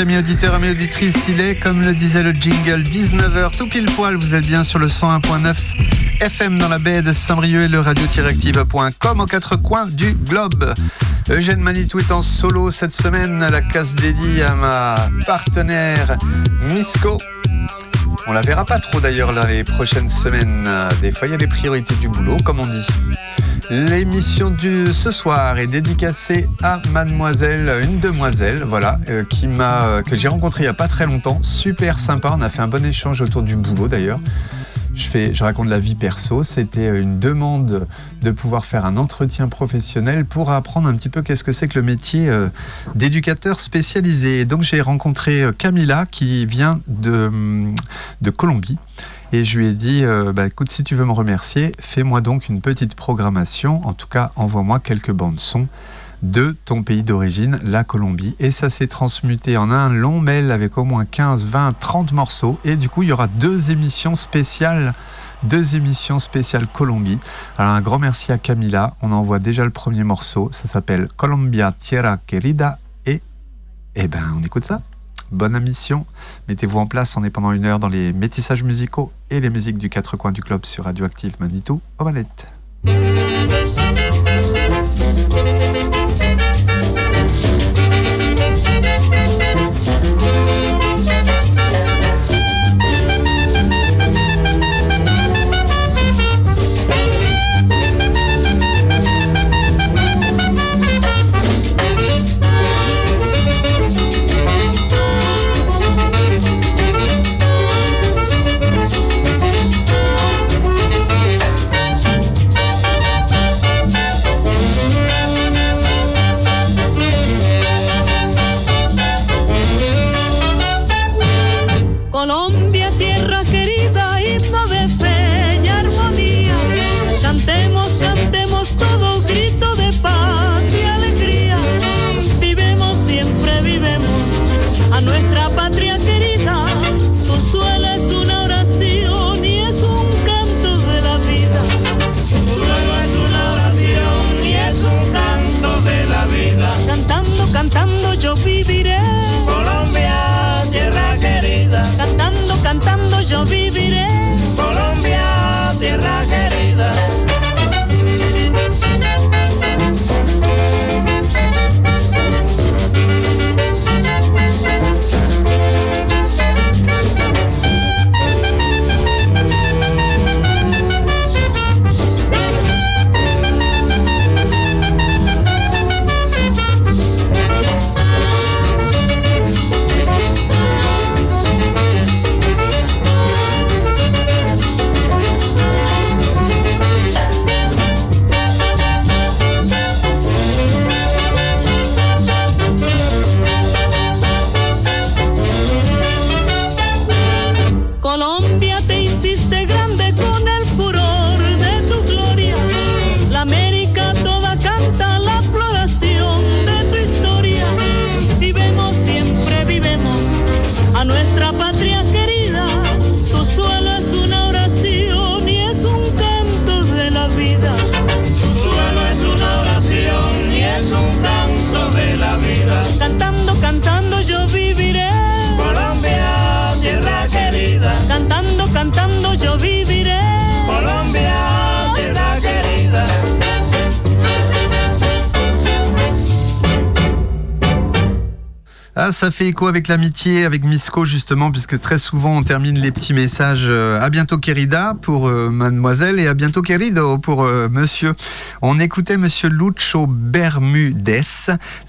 Amis auditeurs, amis auditrices, il est comme le disait le jingle 19h tout pile poil, vous êtes bien sur le 101.9 FM dans la baie de Saint-Brieuc et le radio-active.com aux quatre coins du globe. Eugène Manitou est en solo cette semaine, la casse dédiée à ma partenaire Misco. On la verra pas trop d'ailleurs dans les prochaines semaines. Des fois il y a les priorités du boulot comme on dit. L'émission de ce soir est dédicacée à mademoiselle, une demoiselle, voilà, euh, qui m'a, euh, que j'ai rencontrée il n'y a pas très longtemps. Super sympa, on a fait un bon échange autour du boulot d'ailleurs. Je, raconte la vie perso. C'était euh, une demande de pouvoir faire un entretien professionnel pour apprendre un petit peu qu'est-ce que c'est que le métier d'éducateur spécialisé. donc j'ai rencontré Camilla qui vient de, de Colombie. Et je lui ai dit, euh, bah, écoute, si tu veux me remercier, fais-moi donc une petite programmation. En tout cas, envoie-moi quelques bandes son de ton pays d'origine, la Colombie. Et ça s'est transmuté en un long mail avec au moins 15, 20, 30 morceaux. Et du coup, il y aura deux émissions spéciales. Deux émissions spéciales Colombie. Alors un grand merci à Camila. On envoie déjà le premier morceau. Ça s'appelle Colombia Tierra Querida. Et, eh ben, on écoute ça bonne émission. Mettez-vous en place, on est pendant une heure dans les métissages musicaux et les musiques du quatre coins du club sur Radioactive Manitou au manette. Ça fait écho avec l'amitié, avec Misco justement, puisque très souvent on termine les petits messages euh, à bientôt querida pour euh, mademoiselle et à bientôt querido pour euh, monsieur. On écoutait monsieur Lucho Bermudez.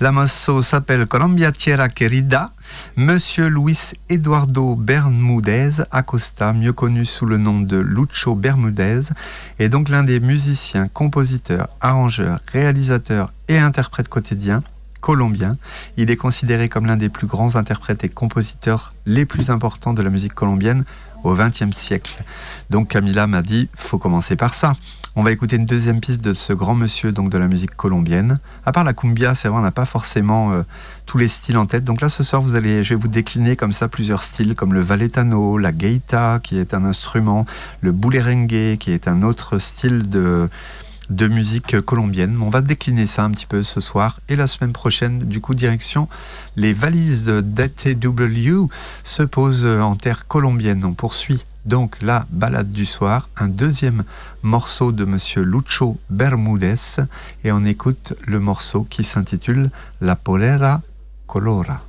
La mosso s'appelle Colombia Tierra Querida. Monsieur Luis Eduardo Bermudez Acosta, mieux connu sous le nom de Lucho Bermudez, est donc l'un des musiciens, compositeurs, arrangeurs, réalisateurs et interprètes quotidiens colombien. Il est considéré comme l'un des plus grands interprètes et compositeurs les plus importants de la musique colombienne au XXe siècle. Donc Camila m'a dit, faut commencer par ça. On va écouter une deuxième piste de ce grand monsieur donc de la musique colombienne. À part la cumbia, c'est vrai, on n'a pas forcément euh, tous les styles en tête. Donc là, ce soir, vous allez, je vais vous décliner comme ça plusieurs styles, comme le valetano, la gaita, qui est un instrument, le boulerengue, qui est un autre style de de musique colombienne. On va décliner ça un petit peu ce soir et la semaine prochaine, du coup, direction les valises de DTW se posent en terre colombienne. On poursuit donc la balade du soir, un deuxième morceau de monsieur Lucho Bermudez et on écoute le morceau qui s'intitule La Polera Colora.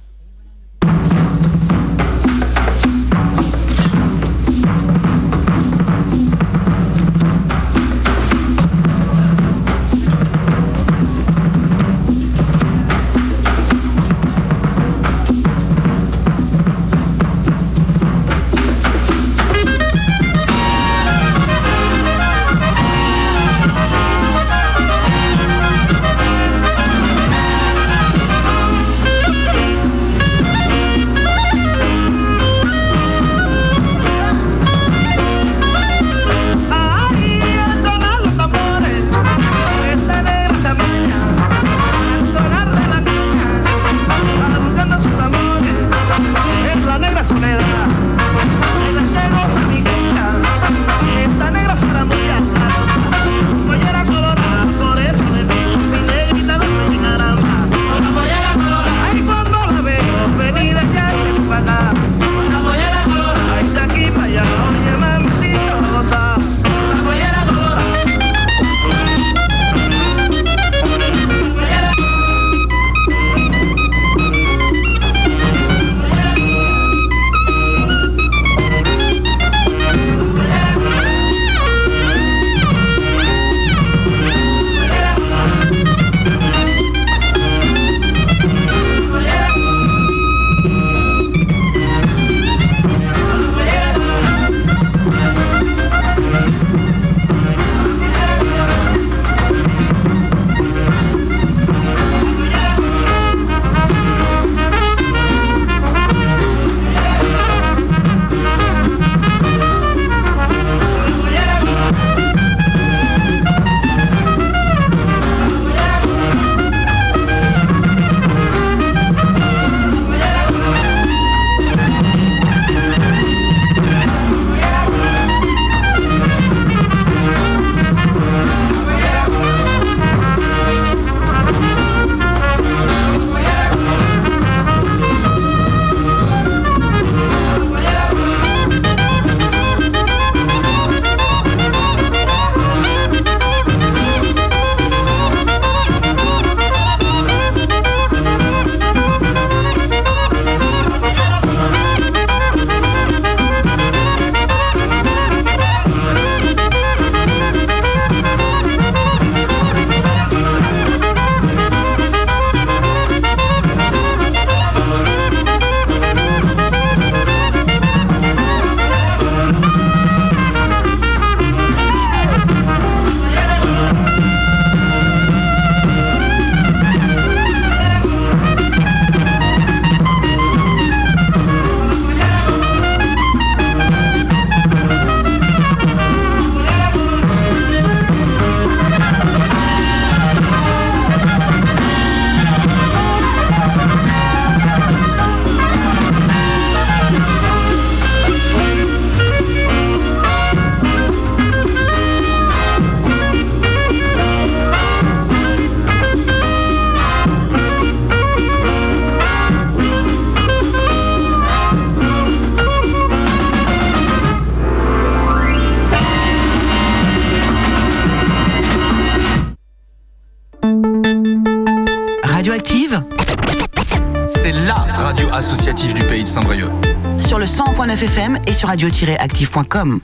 radio-active.com.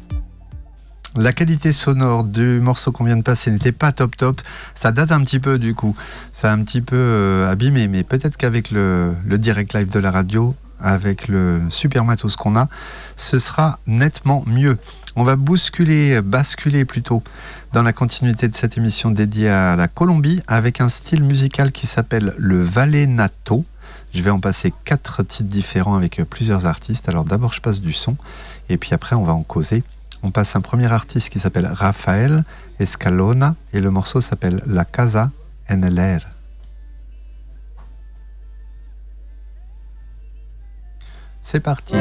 La qualité sonore du morceau qu'on vient de passer n'était pas top top. Ça date un petit peu du coup. Ça a un petit peu euh, abîmé, mais peut-être qu'avec le, direct live de la radio, avec le super matos qu'on a, ce sera nettement mieux. On va bousculer, basculer plutôt dans la continuité de cette émission dédiée à la Colombie avec un style musical qui s'appelle le Valenato. Je vais en passer quatre titres différents avec plusieurs artistes. Alors d'abord je passe du son et puis après, on va en causer. On passe un premier artiste qui s'appelle Rafael Escalona et le morceau s'appelle La Casa en. C'est parti,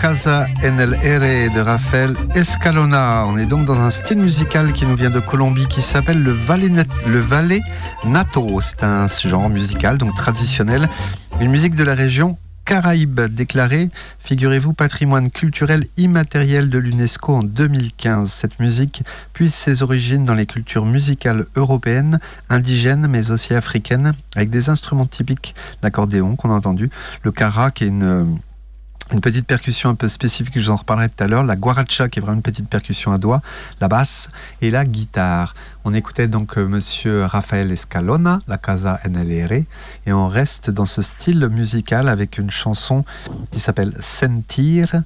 Casa en el Aire de Rafael Escalona. On est donc dans un style musical qui nous vient de Colombie qui s'appelle le Valle, le Valle Nato. C'est un genre musical donc traditionnel, une musique de la région Caraïbes déclarée, figurez-vous, patrimoine culturel immatériel de l'UNESCO en 2015. Cette musique puise ses origines dans les cultures musicales européennes, indigènes, mais aussi africaines, avec des instruments typiques, l'accordéon qu'on a entendu, le kara qui est une, une petite percussion un peu spécifique, je vous en reparlerai tout à l'heure, la guaracha qui est vraiment une petite percussion à doigts, la basse et la guitare. On écoutait donc euh, monsieur Rafael Escalona, La Casa Aire, et on reste dans ce style musical avec une chanson qui s'appelle Sentir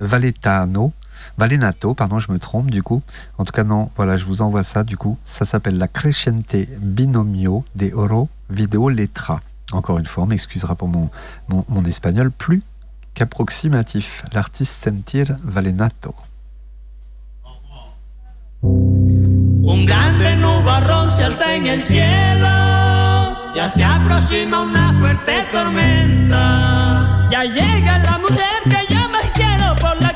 Valetano. Valenato, pardon, je me trompe du coup. En tout cas, non, voilà, je vous envoie ça du coup. Ça s'appelle La Crescente Binomio de Oro Video Letra. Encore une fois, on m'excusera pour mon, mon espagnol plus qu'approximatif. L'artiste Sentir Valenato. Un grande nubarrón se alza en el cielo, ya se aproxima una fuerte tormenta. Ya llega la mujer que yo más quiero, por la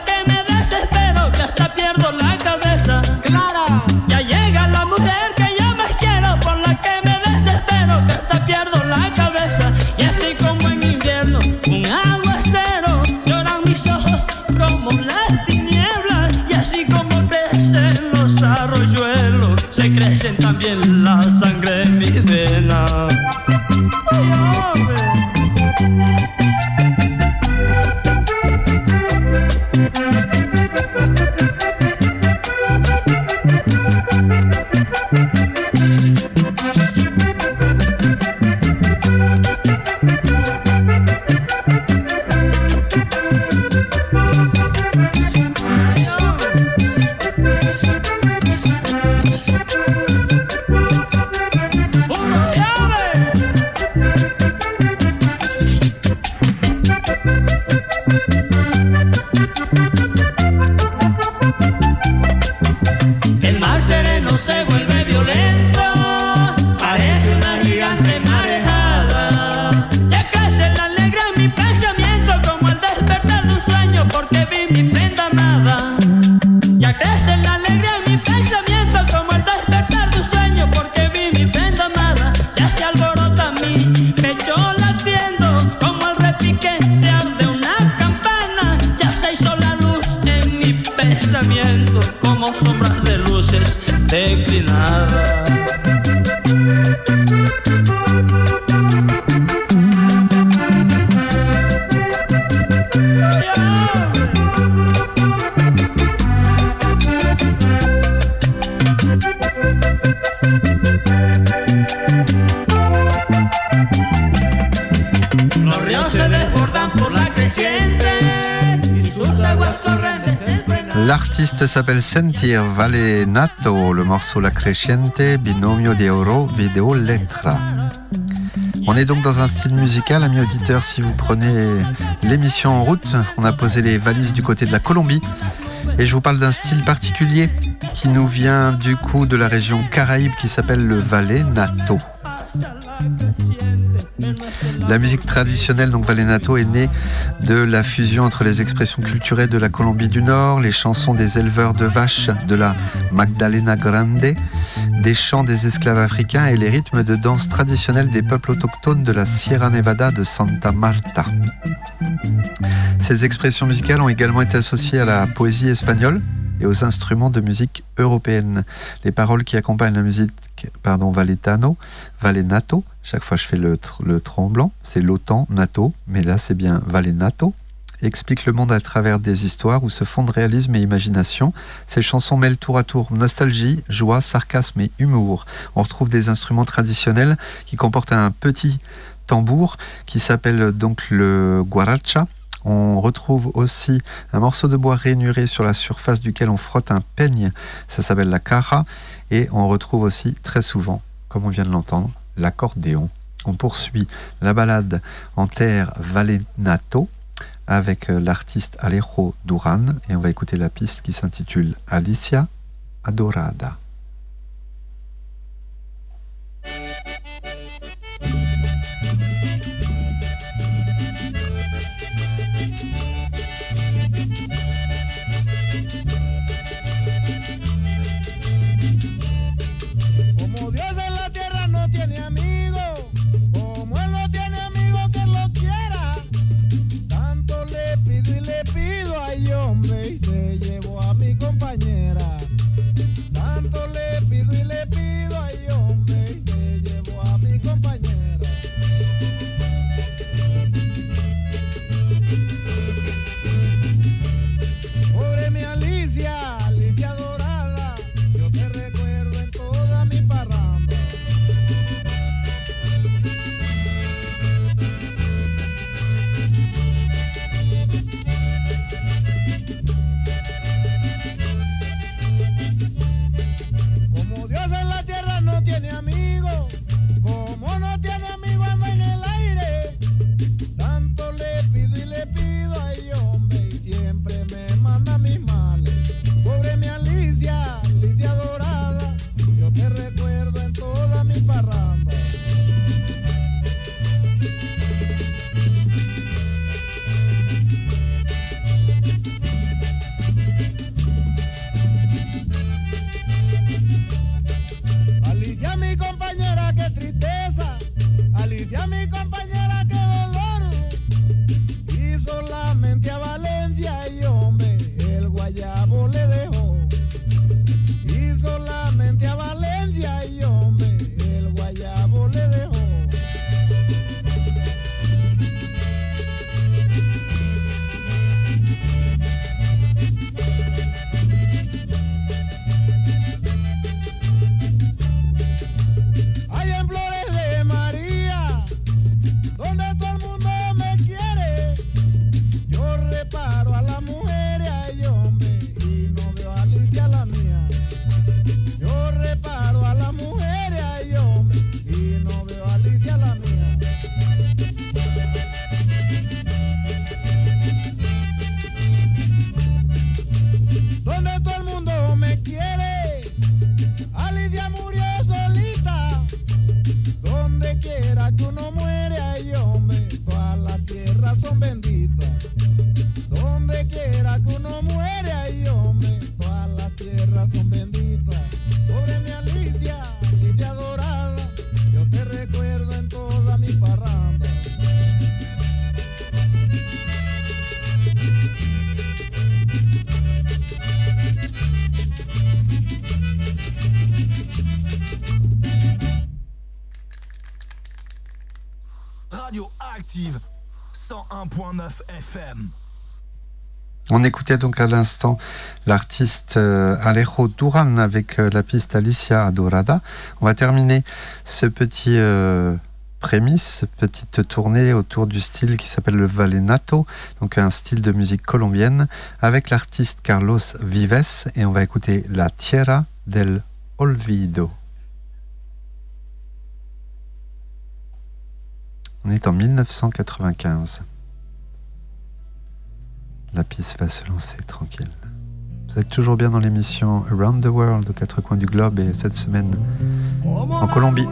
L'artiste s'appelle Sentir Valenato, le morceau La Crescente Binomio de Oro Video Letra. On est donc dans un style musical, amis auditeurs, si vous prenez l'émission en route, on a posé les valises du côté de la Colombie et je vous parle d'un style particulier qui nous vient du coup de la région Caraïbe qui s'appelle le Valenato. La musique traditionnelle, donc Valenato, est née de la fusion entre les expressions culturelles de la Colombie du Nord, les chansons des éleveurs de vaches de la Magdalena Grande, des chants des esclaves africains et les rythmes de danse traditionnels des peuples autochtones de la Sierra Nevada de Santa Marta. Ces expressions musicales ont également été associées à la poésie espagnole et aux instruments de musique européenne. Les paroles qui accompagnent la musique pardon, valetano, valenato, chaque fois je fais le, tr- tremblant, c'est l'OTAN, NATO, mais là c'est bien valenato, expliquent le monde à travers des histoires où se fondent réalisme et imagination. Ces chansons mêlent tour à tour nostalgie, joie, sarcasme et humour. On retrouve des instruments traditionnels qui comportent un petit tambour qui s'appelle donc le guaracha On retrouve aussi un morceau de bois rainuré sur la surface duquel on frotte un peigne. Ça s'appelle la cara. Et on retrouve aussi très souvent, comme on vient de l'entendre, l'accordéon. On poursuit la balade en terre Valenato avec euh, l'artiste Alejo Duran et on va écouter la piste qui s'intitule Alicia Adorada. On écoutait donc à l'instant l'artiste euh, Alejo Duran avec euh, la piste Alicia Adorada. On va terminer ce petit euh, prémisse, petite tournée autour du style qui s'appelle le Valenato, donc un style de musique colombienne, avec l'artiste Carlos Vives et on va écouter La Tierra del Olvido. On est en 1995 la piste va se lancer tranquille. Vous êtes toujours bien dans l'émission Around the World aux quatre coins du globe et cette semaine en Colombie.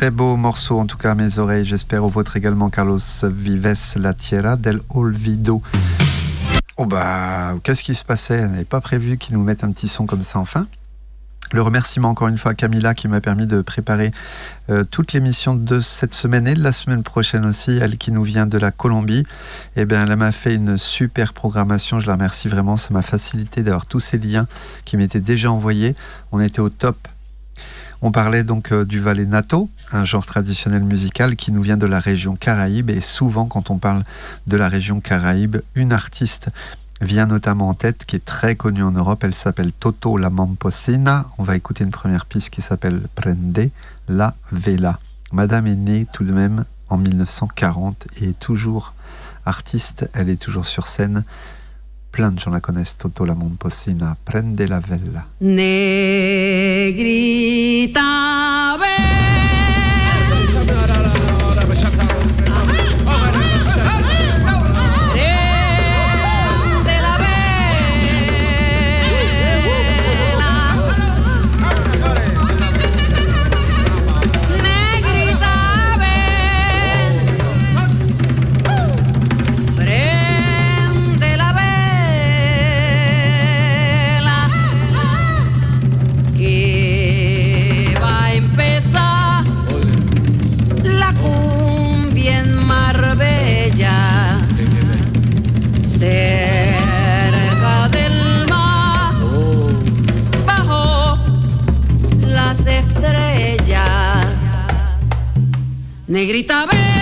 Très beau morceau, en tout cas à mes oreilles, j'espère au vôtre également, Carlos Vives, La Tierra del Olvido. Oh bah, qu'est-ce qui se passait? On n'avait pas prévu qu'ils nous mettent un petit son comme ça enfin. Le remerciement encore une fois à Camilla qui m'a permis de préparer euh, toute l'émission de cette semaine et de la semaine prochaine aussi, elle qui nous vient de la Colombie. Eh bien, elle m'a fait une super programmation, je la remercie vraiment, ça m'a facilité d'avoir tous ces liens qui m'étaient déjà envoyés. On était au top. On parlait donc euh, du Nato, un genre traditionnel musical qui nous vient de la région Caraïbe et souvent quand on parle de la région Caraïbe, une artiste vient notamment en tête, qui est très connue en Europe. Elle s'appelle Toto la Mamposina. On va écouter une première piste qui s'appelle Prende la Vela. Madame est née tout de même en 1940 et est toujours artiste. Elle est toujours sur scène. Plein de gens la connaissent. Toto la Mamposina. Prende la Vela. Negrita Negrita, ven,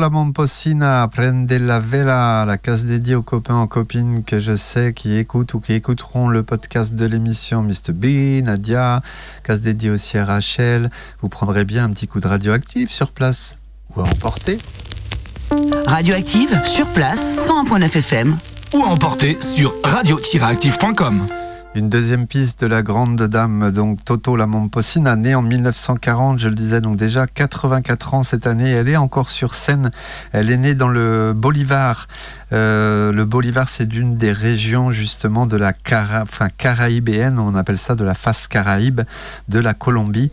la Momposina, Prende la Vela, la case dédiée aux copains, aux copines que je sais qui écoutent ou qui écouteront le podcast de l'émission Mr. B, Nadia, case dédiée aussi à Rachel. Vous prendrez bien un petit coup de radioactif sur place ou à emporter. Radioactive, sur place, 101.9 FM. ou à emporter sur radio-active.com. Une deuxième piste de la grande dame, donc Toto la Momposina, née en 1940, je le disais, donc déjà 84 ans cette année. Elle est encore sur scène. Elle est née dans le Bolivar. Euh, le Bolivar, c'est d'une des régions justement de la Cara, enfin, caraïbéenne, on appelle ça de la face caraïbe de la Colombie.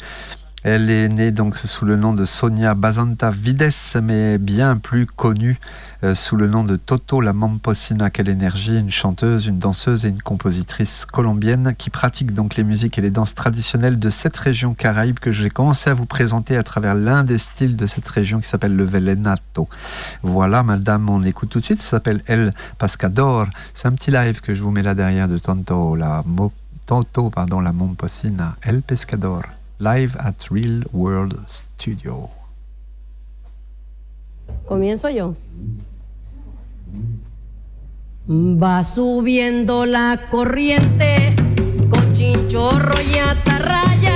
Elle est née donc sous le nom de Sonia Bazanta Vides, mais bien plus connue euh, sous le nom de Toto la Momposina. Quelle énergie, une chanteuse, une danseuse et une compositrice colombienne qui pratique donc les musiques et les danses traditionnelles de cette région caraïbe que j'ai commencé à vous présenter à travers l'un des styles de cette région qui s'appelle le Velenato. Voilà, madame, on écoute tout de suite. Ça s'appelle El Pascador. C'est un petit live que je vous mets là derrière de Tonto, la Mo- Toto, pardon, la Momposina. El Pescador. Live at Real World Studio. Comienzo yo. Va subiendo la corriente con chinchorro y atarraya.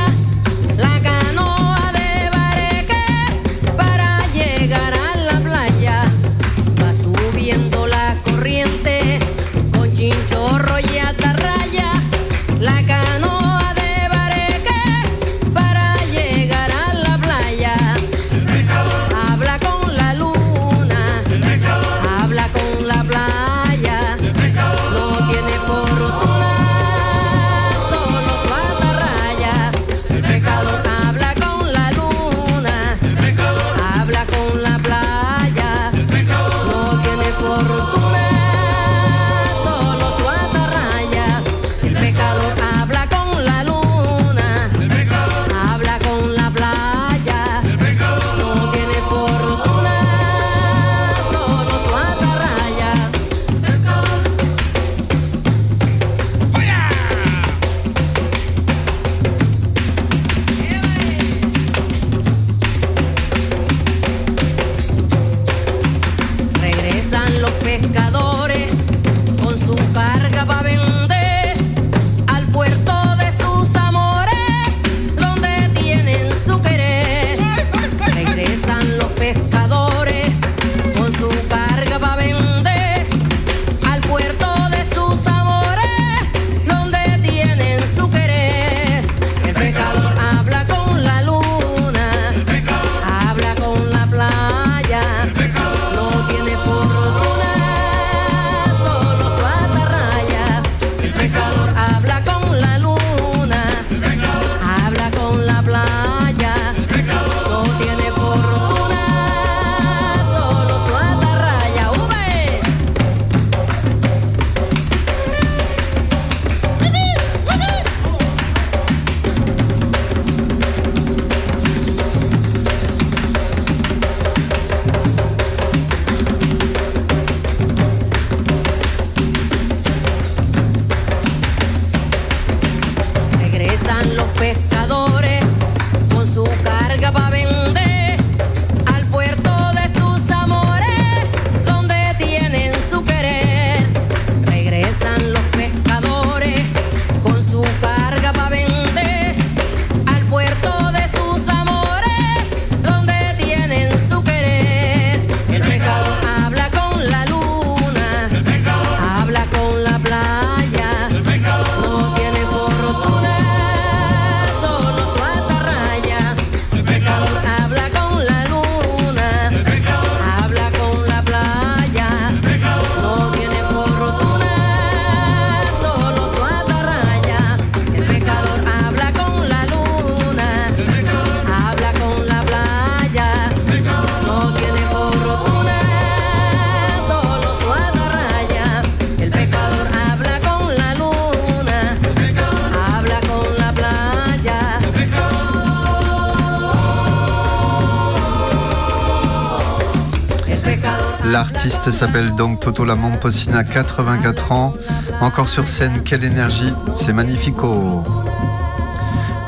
L'artiste s'appelle donc Toto la Momposina, 84 ans, encore sur scène, quelle énergie, c'est magnifico.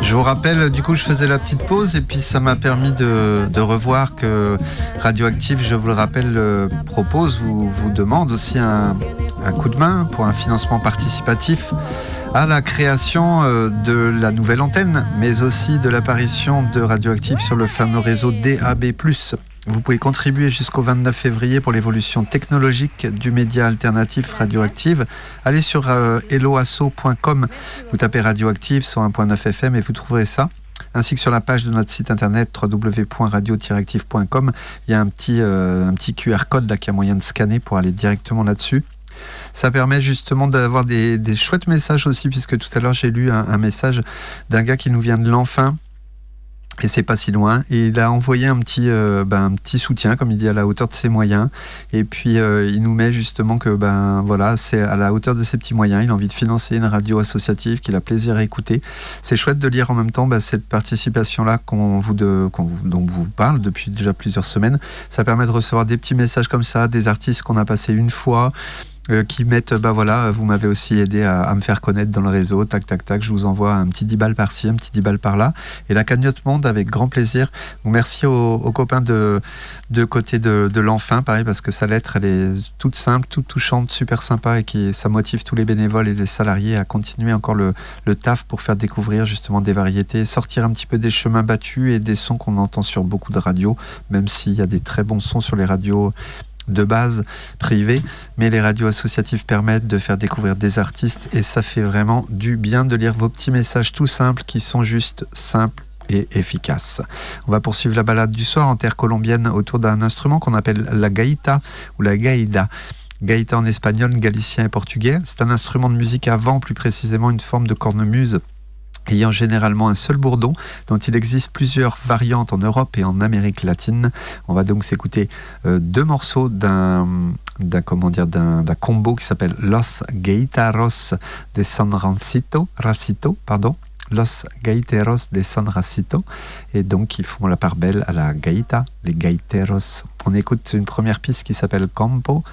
Je vous rappelle, du coup, je faisais la petite pause et puis ça m'a permis de, revoir que Radioactive, je vous le rappelle, euh, propose ou vous demande aussi un, un coup de main pour un financement participatif à la création euh, de la nouvelle antenne, mais aussi de l'apparition de Radioactive sur le fameux réseau DAB+. Vous pouvez contribuer jusqu'au 29 février pour l'évolution technologique du média alternatif radioactive. Allez sur euh, helloasso.com, vous tapez radioactive sur 1.9 FM et vous trouverez ça. Ainsi que sur la page de notre site internet www.radio-active.com, il y a un petit, euh, un petit QR code là qui a moyen de scanner pour aller directement là-dessus. Ça permet justement d'avoir des, des chouettes messages aussi, puisque tout à l'heure j'ai lu un, un message d'un gars qui nous vient de l'enfin. Et c'est pas si loin. Et il a envoyé un petit, euh, ben, un petit soutien, comme il dit, à la hauteur de ses moyens. Et puis euh, il nous met justement que ben voilà, c'est à la hauteur de ses petits moyens. Il a envie de financer une radio associative qu'il a plaisir à écouter. C'est chouette de lire en même temps ben, cette participation-là qu'on vous qu'on vous, dont vous parle depuis déjà plusieurs semaines. Ça permet de recevoir des petits messages comme ça, des artistes qu'on a passé une fois. Euh, qui mettent, bah voilà, vous m'avez aussi aidé à, me faire connaître dans le réseau, tac, tac, tac, je vous envoie un petit 10 balles par-ci, un petit 10 balles par-là. Et la cagnotte monte avec grand plaisir. Donc merci aux, copains de, de côté de, de pareil, parce que sa lettre, elle est toute simple, toute touchante, super sympa et qui, ça motive tous les bénévoles et les salariés à continuer encore le, le taf pour faire découvrir justement des variétés, sortir un petit peu des chemins battus et des sons qu'on entend sur beaucoup de radios, même s'il y a des très bons sons sur les radios de base privées, mais les radios associatives permettent de faire découvrir des artistes et ça fait vraiment du bien de lire vos petits messages tout simples qui sont juste simples et efficaces. On va poursuivre la balade du soir en terre colombienne autour d'un instrument qu'on appelle la gaïta ou la gaïda. Gaïta en espagnol, galicien et portugais. C'est un instrument de musique à vent, plus précisément une forme de cornemuse ayant généralement un seul bourdon, dont il existe plusieurs variantes en Europe et en Amérique latine. On va donc s'écouter euh, deux morceaux d'un comment dire d'un combo qui s'appelle Los Gaitaros de San Rancito, pardon. Los Gaiteros de San Racito et donc ils font la part belle à la gaita, les gaiteros. On écoute une première piste qui s'appelle Campo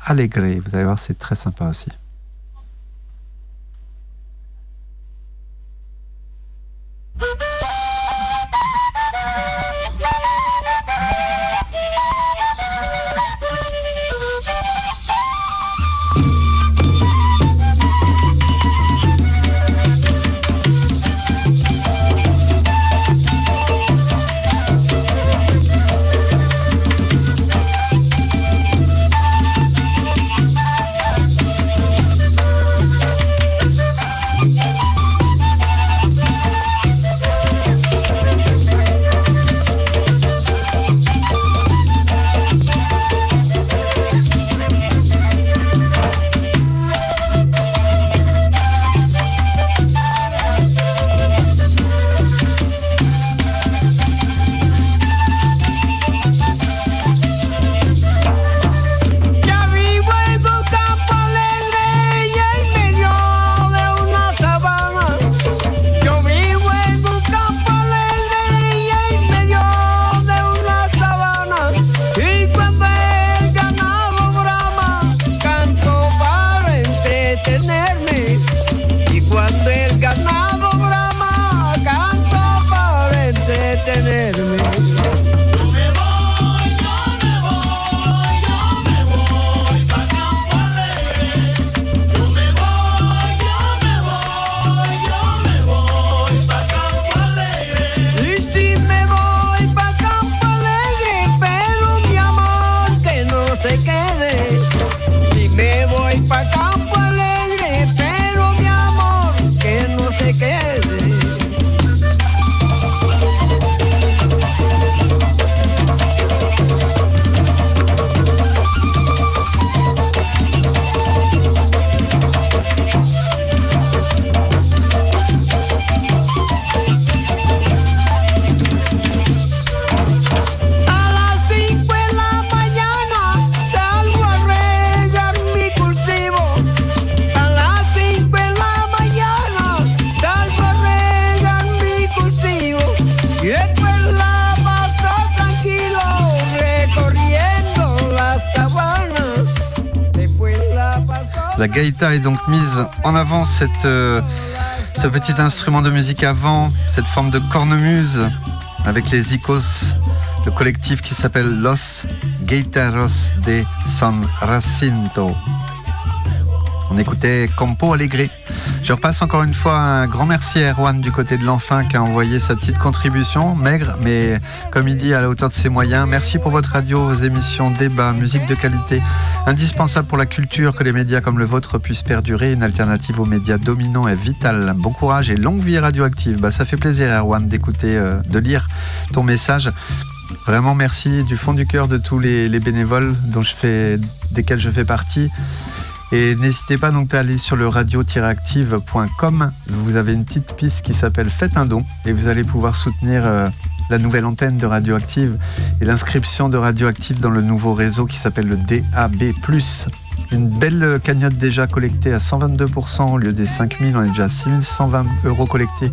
Alegre. Vous allez voir, c'est très sympa aussi. Gaïta est donc mise en avant euh, Ce petit instrument de musique avant, cette forme de cornemuse avec les icos, le collectif qui s'appelle Los Guitarros de San Jacinto. On écoutait Campo Alegre. Je repasse encore une fois un grand merci à Erwan du côté de l'enfin qui a envoyé sa petite contribution, maigre, mais comme il dit, à la hauteur de ses moyens. Merci pour votre radio, vos émissions, débats, musique de qualité, indispensable pour la culture, que les médias comme le vôtre puissent perdurer. Une alternative aux médias dominants est vitale. Bon courage et longue vie radioactive. Bah, ça fait plaisir, Erwan, d'écouter, euh, de lire ton message. Vraiment merci du fond du cœur de tous les, les bénévoles dont je fais, desquels je fais partie. Et n'hésitez pas donc à aller sur le radio-active.com. Vous avez une petite piste qui s'appelle Faites un don et vous allez pouvoir soutenir euh, la nouvelle antenne de Radioactive et l'inscription de Radioactive dans le nouveau réseau qui s'appelle le DAB+. Une belle cagnotte déjà collectée à 122% au lieu des 5000, on est déjà à 6120 euros collectés.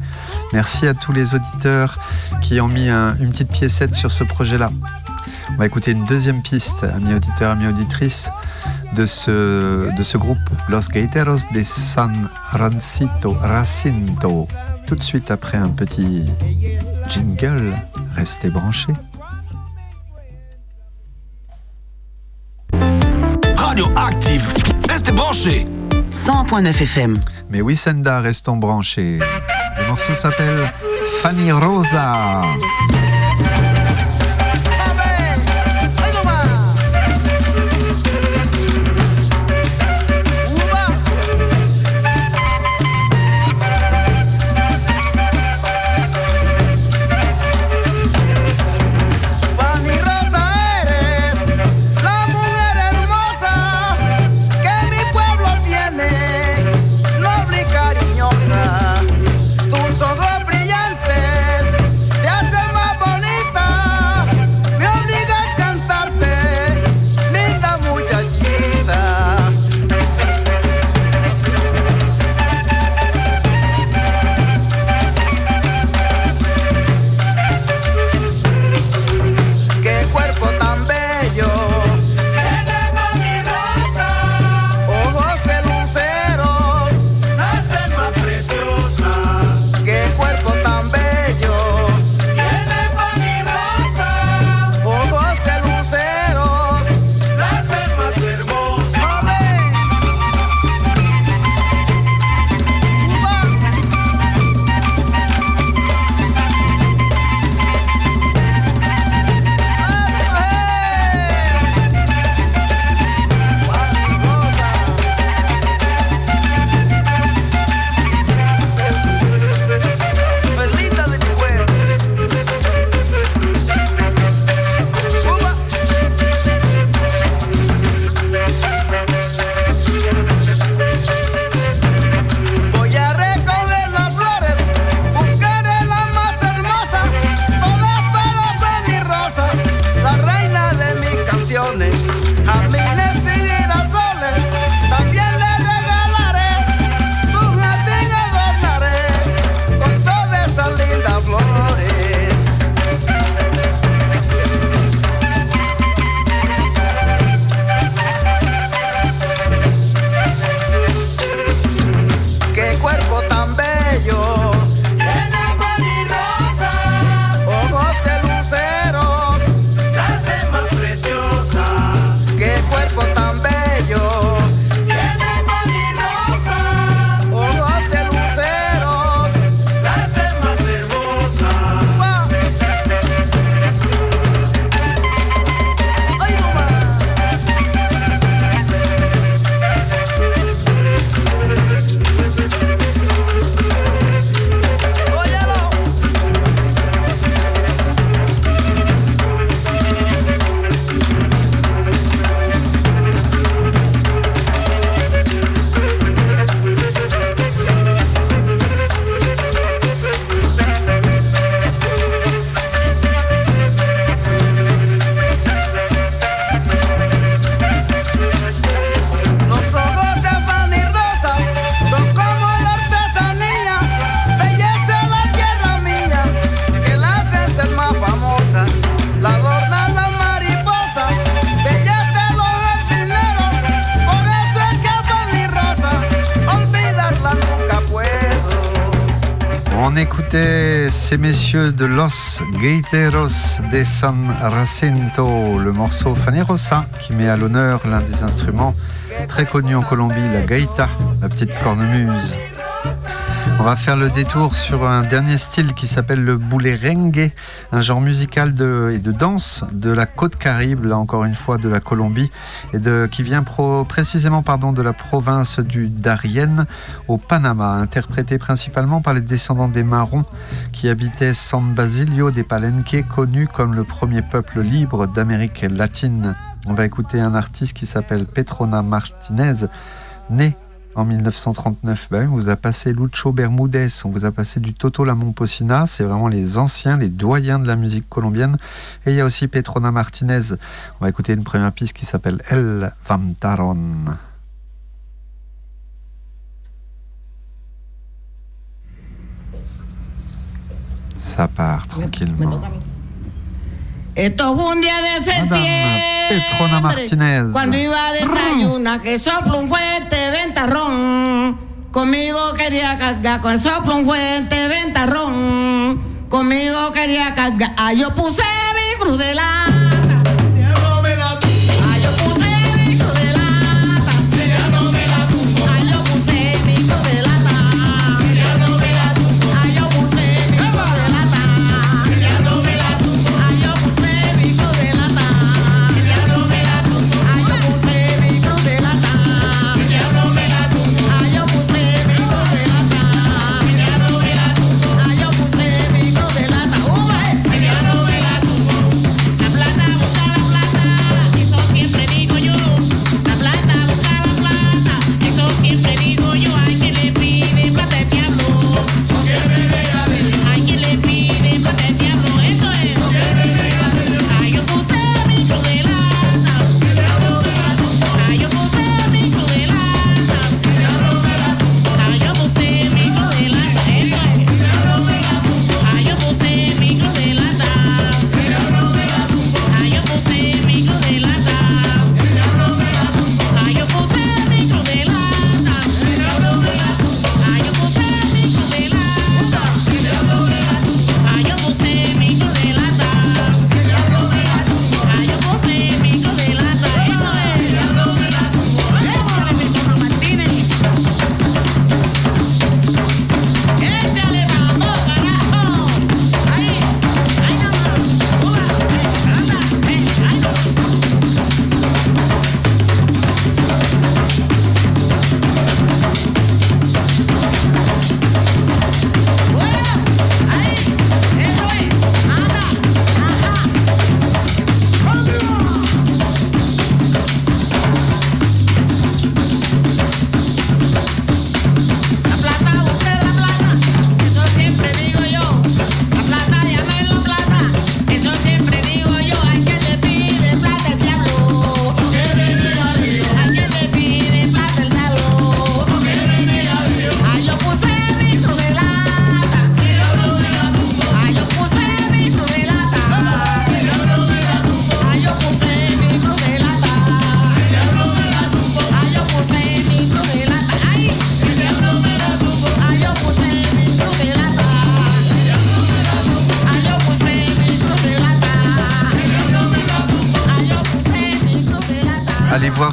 Merci à tous les auditeurs qui ont mis un- une petite piécette sur ce projet-là. On va écouter une deuxième piste, amis auditeurs, amis auditrices, de ce, de ce groupe, Los Gaiteros de San Rancito, Racinto. Tout de suite après un petit jingle, restez branchés. Radioactive. Restez branchés. 100.9 FM. Mais oui, Senda, restons branchés. Le morceau s'appelle Fanny Rosa. Ces messieurs de Los Gaiteros de San Jacinto, le morceau Fanerosa qui met à l'honneur l'un des instruments très connus en Colombie, la gaita, la petite cornemuse. On va faire le détour sur un dernier style qui s'appelle le rengue, un genre musical de, et de danse de la côte caribe, là encore une fois de la Colombie, et de, qui vient précisément de la province du Darien au Panama, interprété principalement par les descendants des Marrons qui habitaient San Basilio des Palenques, connu comme le premier peuple libre d'Amérique latine. On va écouter un artiste qui s'appelle Petrona Martinez, né en 1939. Ben, on vous a passé Lucho Bermudez, on vous a passé du Toto Lamont Pocina, c'est vraiment les anciens, les doyens de la musique colombienne. Et il y a aussi Petrona Martinez. On va écouter une première piste qui s'appelle El Vantaron. Ça part tranquillement. Esto fue un día de septiembre. Petrona Martínez. Cuando iba a desayunar, que soplo un fuerte ventarrón. Conmigo quería cargar, con soplo un fuerte ventarrón. Conmigo quería cargar. Ah, yo puse mi cruz de la.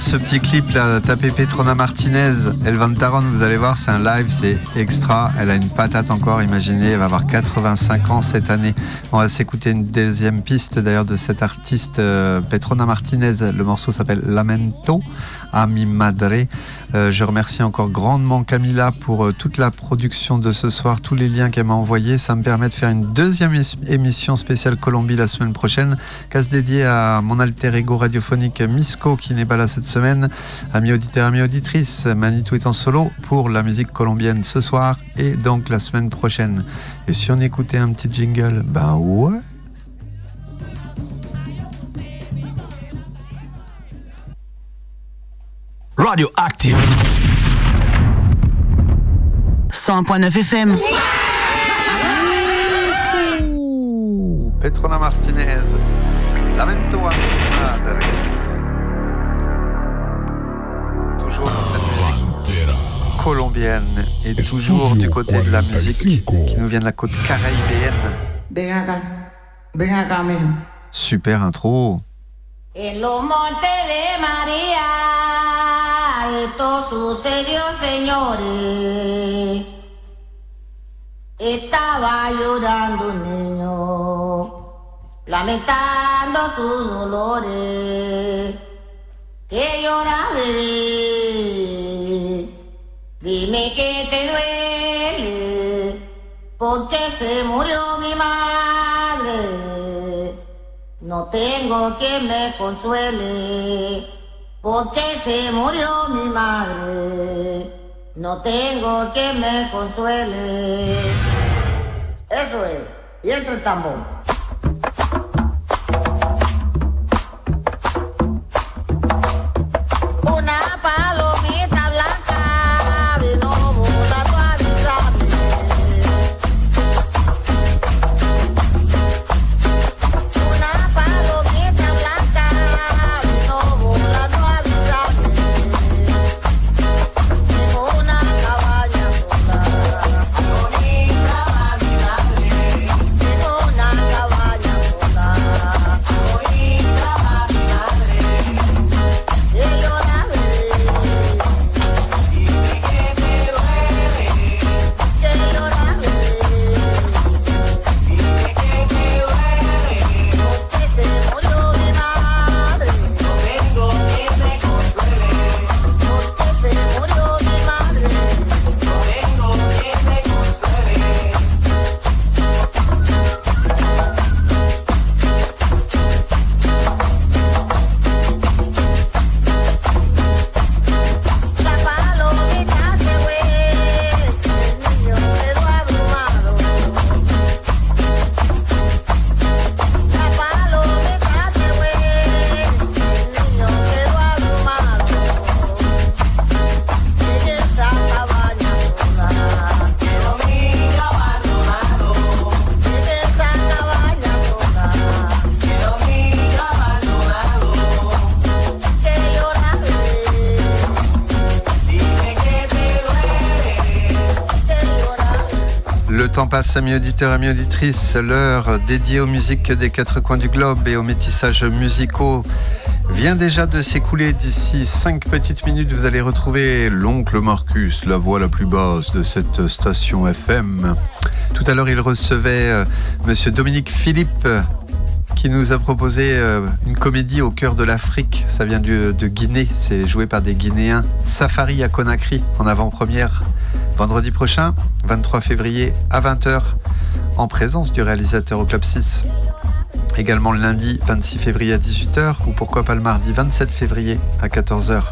Ce petit clip là, tapez Petrona Martinez, Elvan Taron, vous allez voir, c'est un live, c'est extra. Elle a une patate encore, imaginez, elle va avoir 85 ans cette année. On va s'écouter une deuxième piste d'ailleurs de cet artiste euh, Petrona Martinez. Le morceau s'appelle Lamento a mi madre. Euh, je remercie encore grandement Camilla pour euh, toute la production de ce soir, tous les liens qu'elle m'a envoyés. Ça me permet de faire une deuxième émission spéciale Colombie la semaine prochaine, casse dédiée à mon alter ego radiophonique Misco qui n'est pas là cette semaine. Amis auditeurs, amis auditrices, Manitou est en solo pour la musique colombienne ce soir et donc la semaine prochaine. Et si on écoutait un petit jingle, bah ouais. Radioactive. 100.9 FM. Petrona Martinez. Lamento a madre. Colombienne et toujours du côté de la musique qui nous vient de la côte caribéenne. Ven acá, ven acá, mijo. Super intro. En los montes de María, esto sucedió, señores. Estaba llorando un niño, lamentando sus dolores. Que llora, bebé? Dime que te duele, porque se murió mi madre. No tengo quien me consuele, porque se murió mi madre. No tengo quien me consuele. Eso es. Y entra el tambor. Passe, amis auditeurs, amis auditrices. L'heure dédiée aux musiques des quatre coins du globe et aux métissages musicaux vient déjà de s'écouler. D'ici cinq petites minutes, vous allez retrouver l'oncle Marcus, la voix la plus basse de cette station FM. Tout à l'heure, il recevait euh, monsieur Dominique Philippe qui nous a proposé euh, une comédie au cœur de l'Afrique. Ça vient de Guinée, c'est joué par des Guinéens. Safari à Conakry en avant-première vendredi prochain, 23 février à 20h, en présence du réalisateur au Club 6. Également le lundi 26 février à 18h ou pourquoi pas le mardi 27 février à 14h.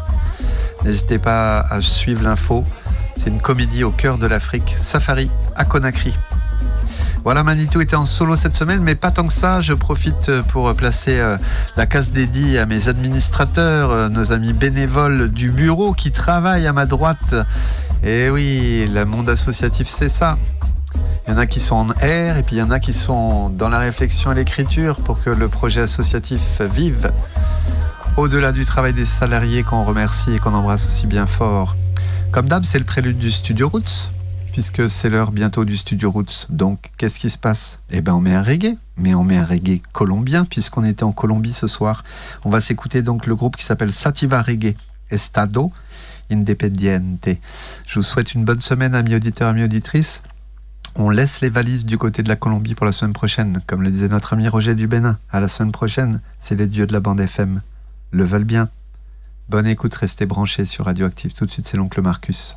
N'hésitez pas à suivre l'info. C'est une comédie au cœur de l'Afrique, Safari à Conakry. Voilà, Manitou était en solo cette semaine, mais pas tant que ça. Je profite pour placer euh, la case dédiée à mes administrateurs, euh, nos amis bénévoles du bureau qui travaillent à ma droite. Et oui, le monde associatif, c'est ça. Il y en a qui sont en air et puis il y en a qui sont dans la réflexion et l'écriture pour que le projet associatif vive. Au-delà du travail des salariés qu'on remercie et qu'on embrasse aussi bien fort. Comme d'hab, c'est le prélude du Studio Roots, puisque c'est l'heure bientôt du Studio Roots. Donc, qu'est-ce qui se passe? Eh ben, on met un reggae, mais on met un reggae colombien, puisqu'on était en Colombie ce soir. On va s'écouter donc le groupe qui s'appelle Sativa Reggae Estado Independiente. Je vous souhaite une bonne semaine, amis auditeurs, amis auditrices. On laisse les valises du côté de la Colombie pour la semaine prochaine, comme le disait notre ami Roger du Bénin. À la semaine prochaine, c'est les dieux de la bande FM. Le veulent bien. Bonne écoute, restez branchés sur Radioactive. Tout de suite, c'est l'oncle Marcus.